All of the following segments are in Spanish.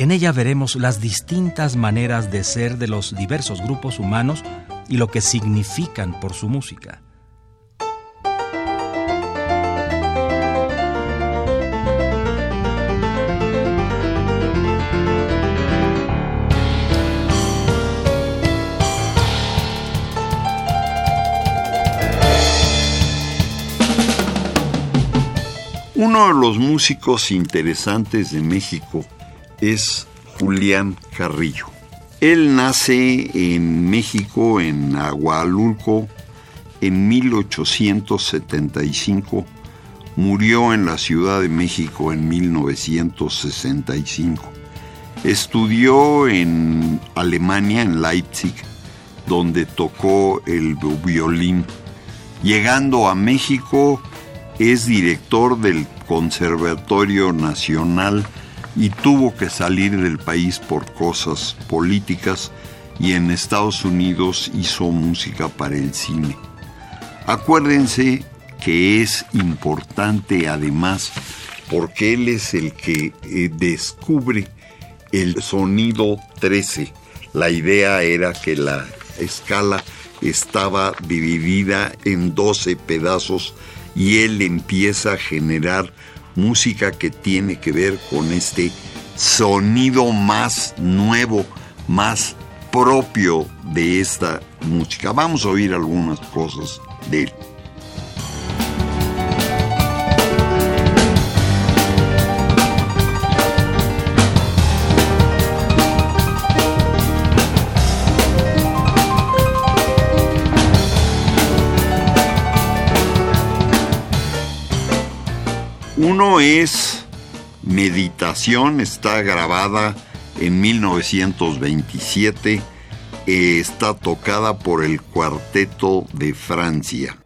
En ella veremos las distintas maneras de ser de los diversos grupos humanos y lo que significan por su música. Uno de los músicos interesantes de México es Julián Carrillo. Él nace en México, en Agualulco, en 1875. Murió en la Ciudad de México en 1965. Estudió en Alemania, en Leipzig, donde tocó el violín. Llegando a México, es director del Conservatorio Nacional y tuvo que salir del país por cosas políticas y en Estados Unidos hizo música para el cine. Acuérdense que es importante además porque él es el que eh, descubre el sonido 13. La idea era que la escala estaba dividida en 12 pedazos y él empieza a generar música que tiene que ver con este sonido más nuevo, más propio de esta música. Vamos a oír algunas cosas de él. Uno es Meditación, está grabada en 1927, eh, está tocada por el Cuarteto de Francia.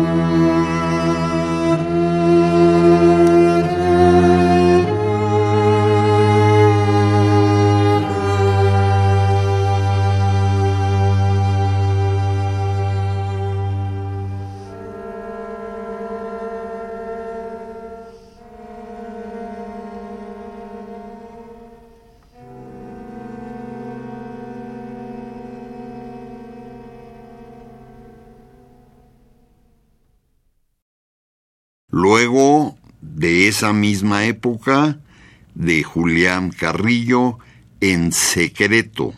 Luego esa misma época, de Julián Carrillo, En secreto.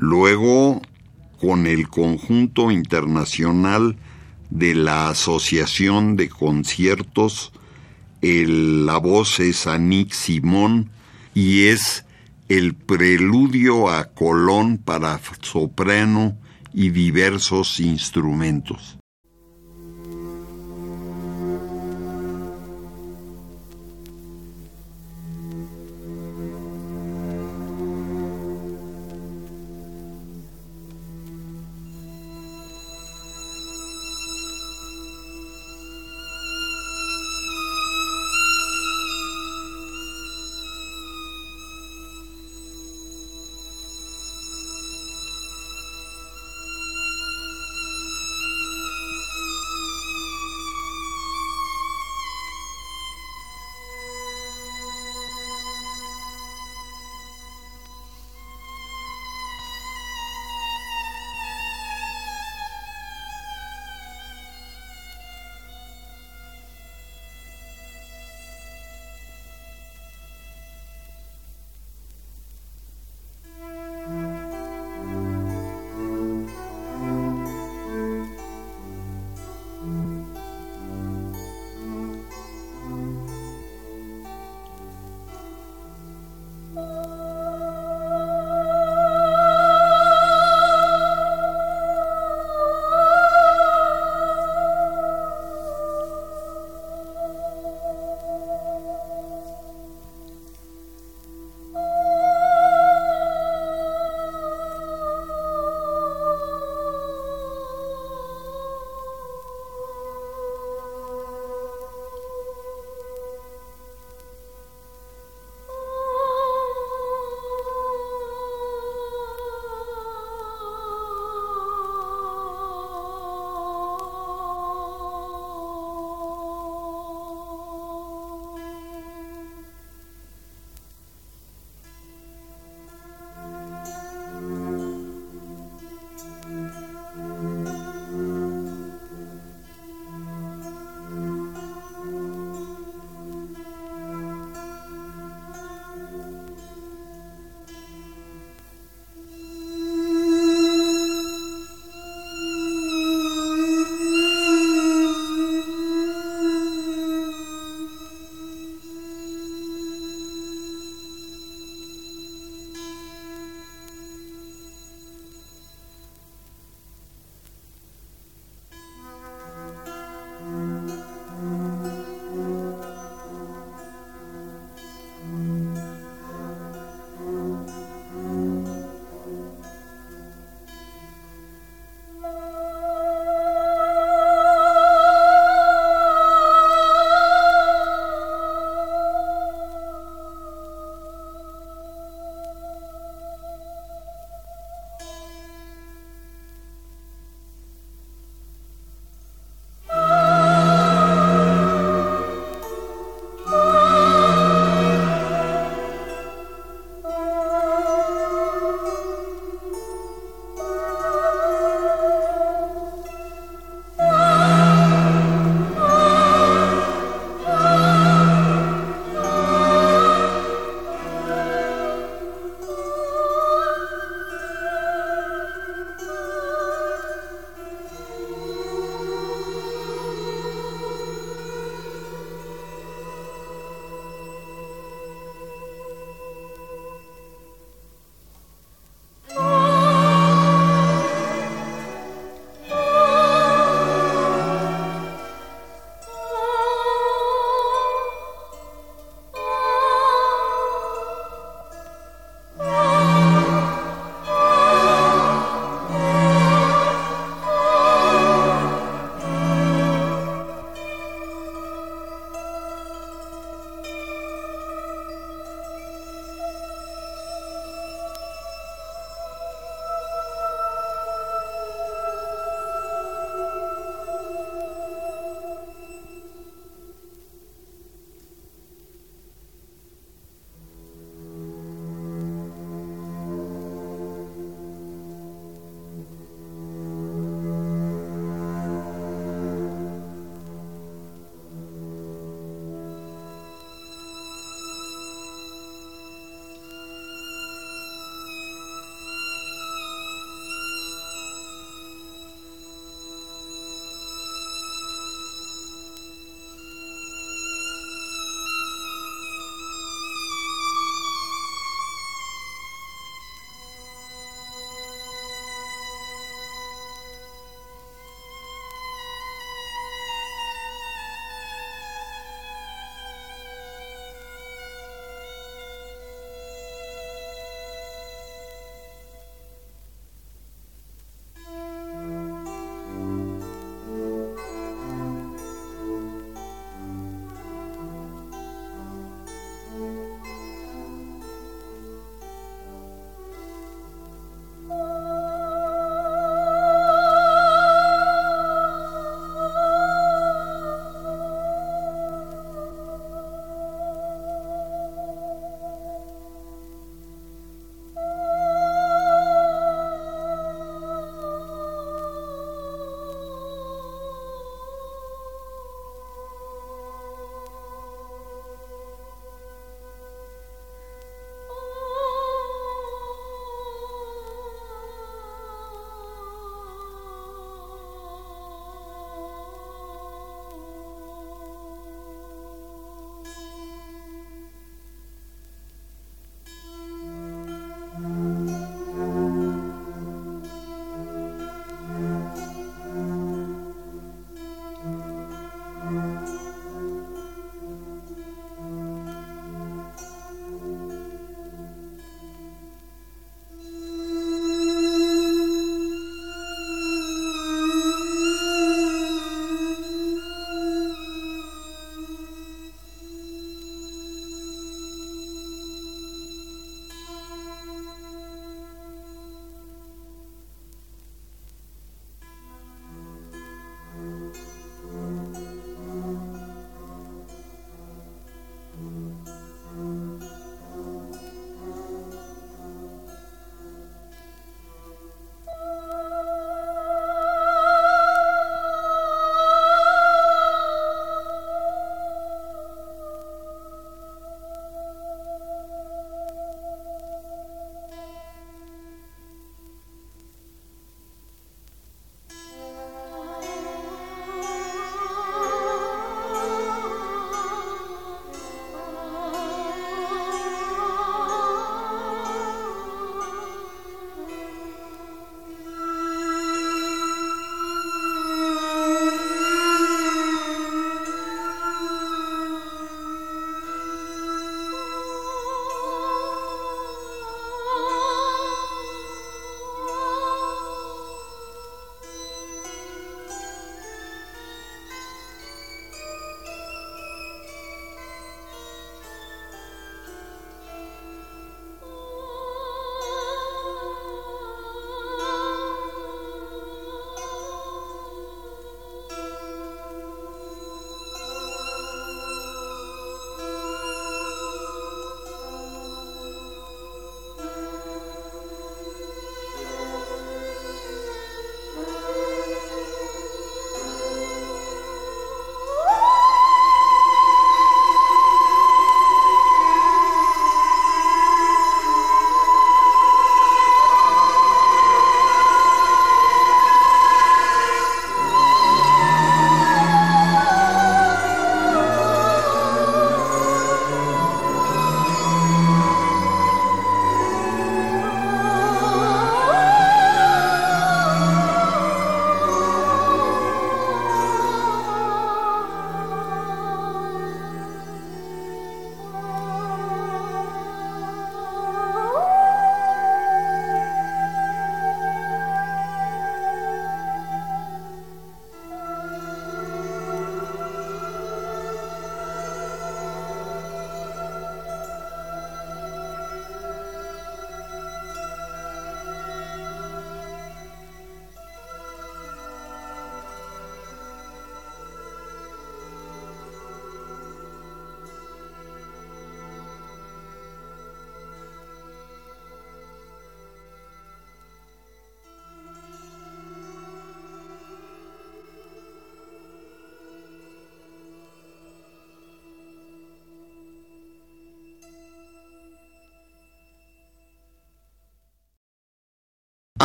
Luego, con el conjunto internacional de la Asociación de Conciertos, la voz es Anik Simón y es el preludio a Colón para soprano y diversos instrumentos.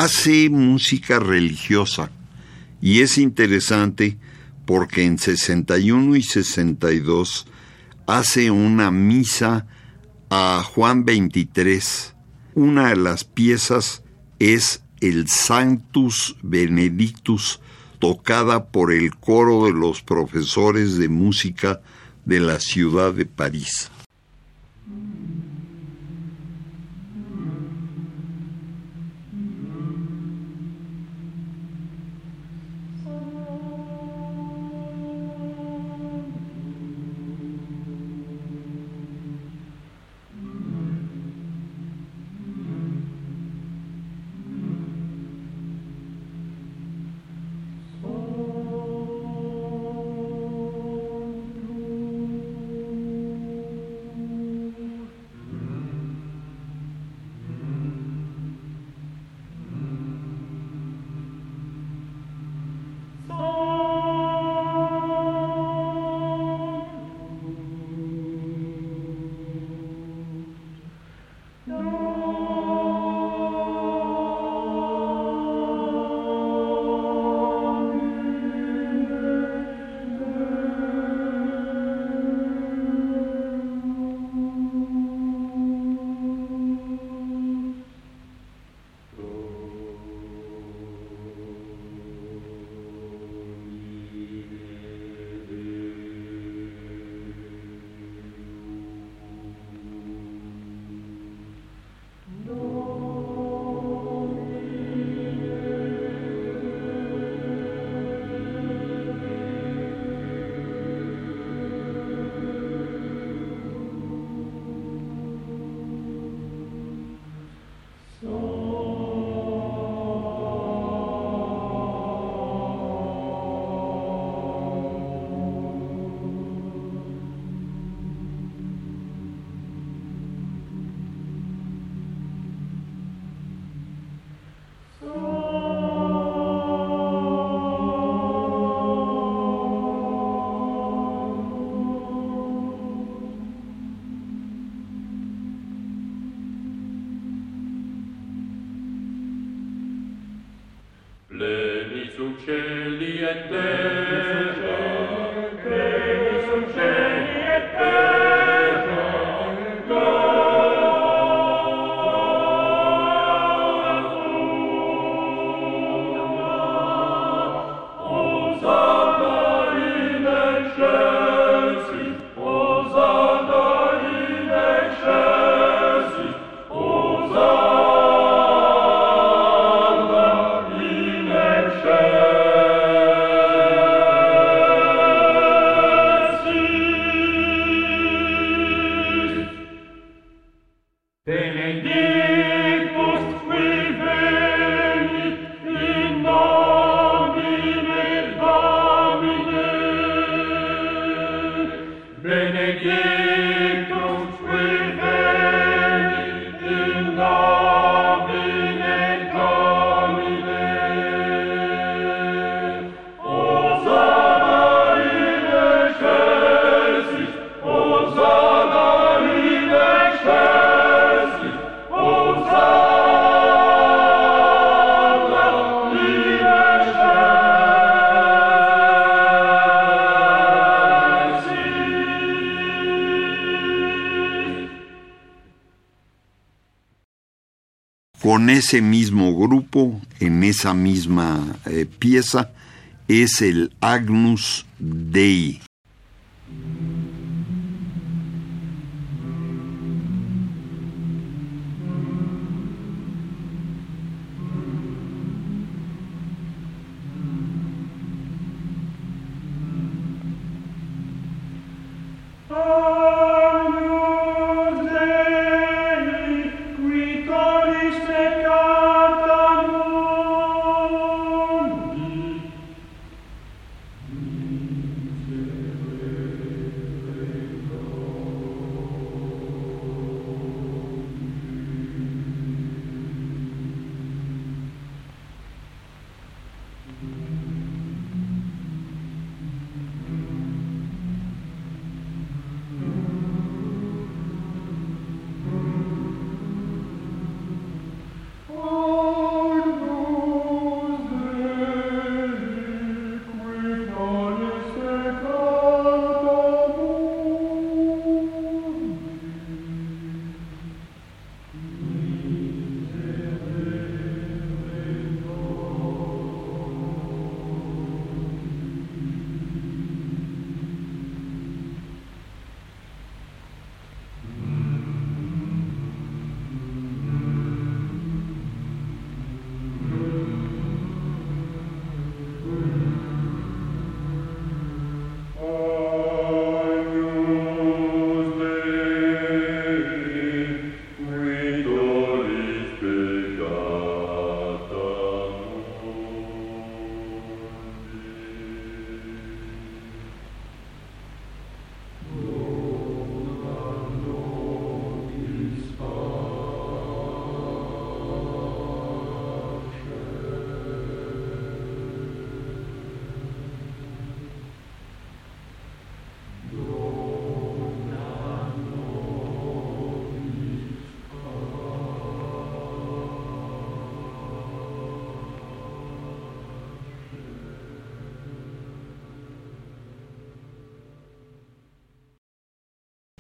Hace música religiosa y es interesante porque en 61 y 62 hace una misa a Juan 23. Una de las piezas es el Sanctus Benedictus tocada por el coro de los profesores de música de la ciudad de París. Ese mismo grupo, en esa misma eh, pieza, es el Agnus Dei.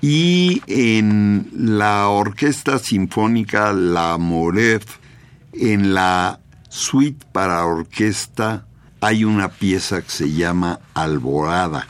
Y en la Orquesta Sinfónica La Morev, en la suite para orquesta, hay una pieza que se llama Alborada.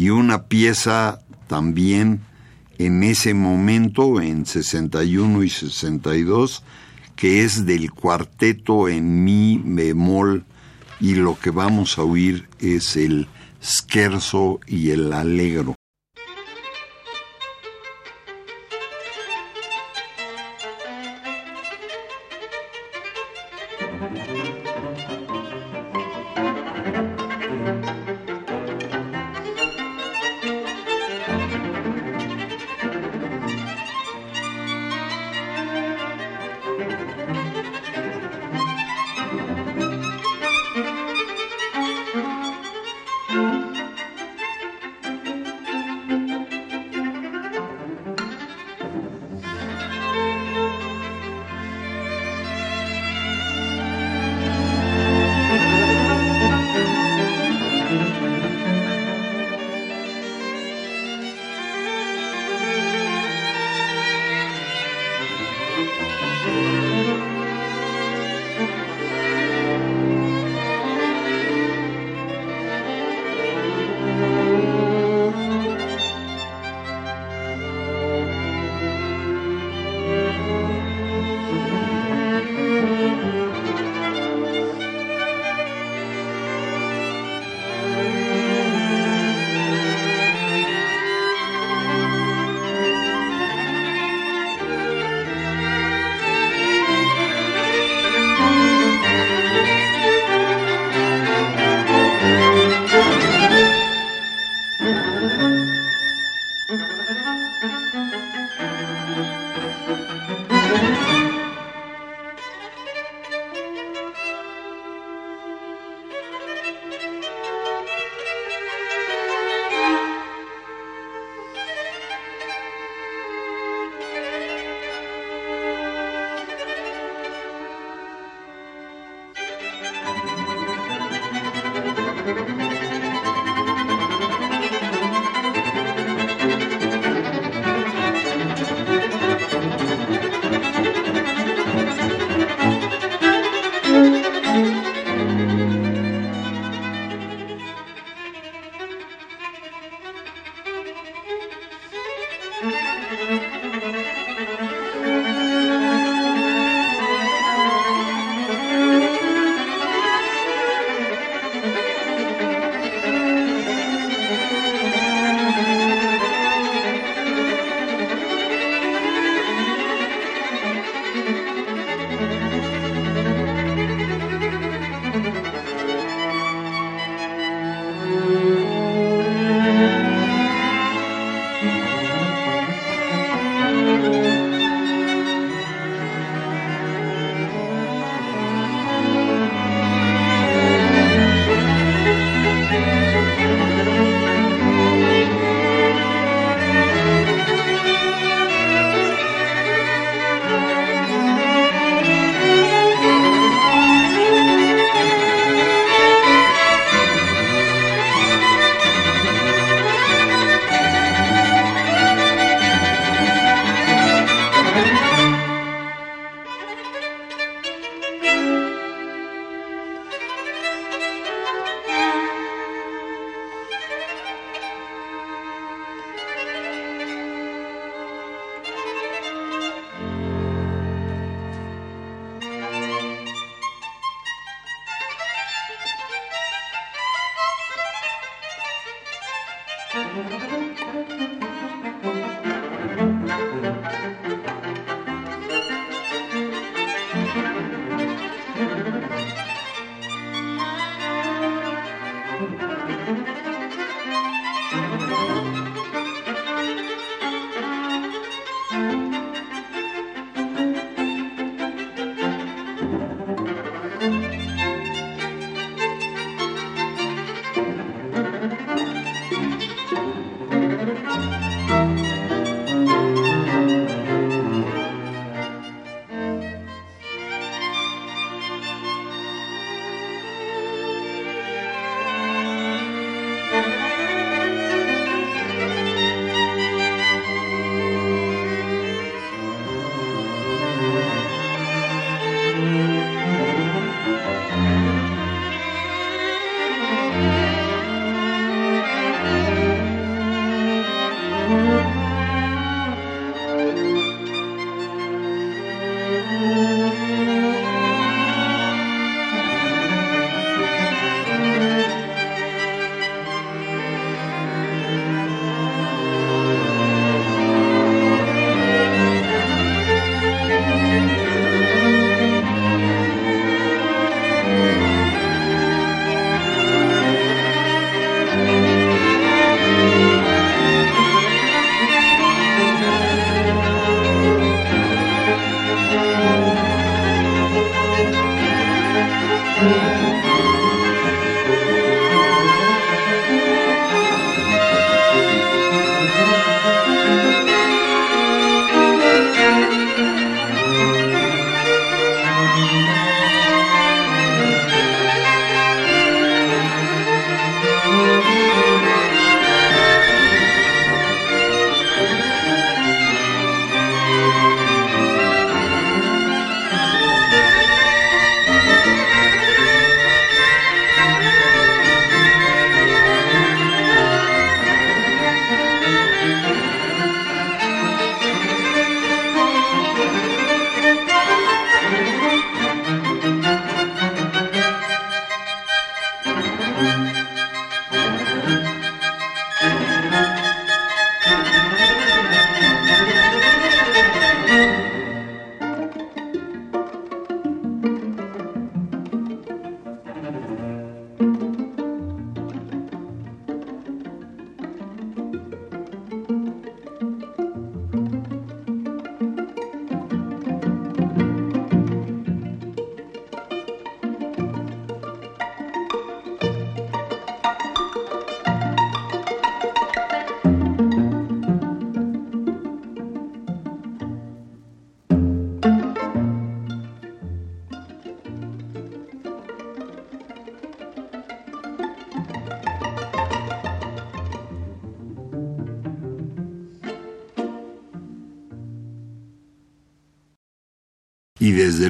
y una pieza también en ese momento, en 61 y 62, que es del cuarteto en mi bemol y lo que vamos a oír es el scherzo y el alegro.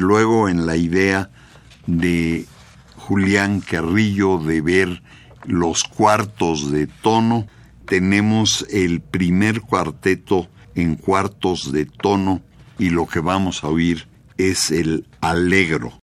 Luego en la idea de Julián Carrillo de ver los cuartos de tono, tenemos el primer cuarteto en cuartos de tono y lo que vamos a oír es el alegro.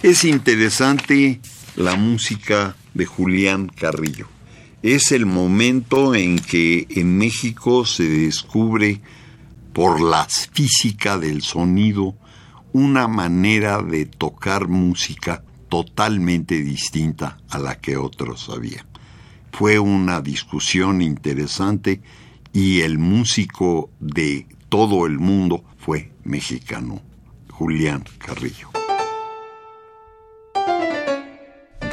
Es interesante la música de Julián Carrillo. Es el momento en que en México se descubre por la física del sonido una manera de tocar música totalmente distinta a la que otros habían. Fue una discusión interesante y el músico de todo el mundo fue mexicano, Julián Carrillo.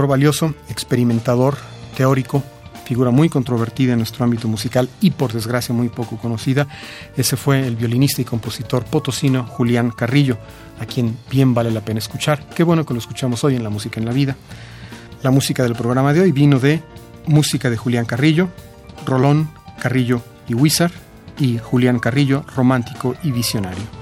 Valioso, experimentador, teórico, figura muy controvertida en nuestro ámbito musical y por desgracia muy poco conocida. Ese fue el violinista y compositor potosino Julián Carrillo, a quien bien vale la pena escuchar. Qué bueno que lo escuchamos hoy en La Música en la Vida. La música del programa de hoy vino de música de Julián Carrillo, Rolón, Carrillo y Wizard, y Julián Carrillo, romántico y visionario.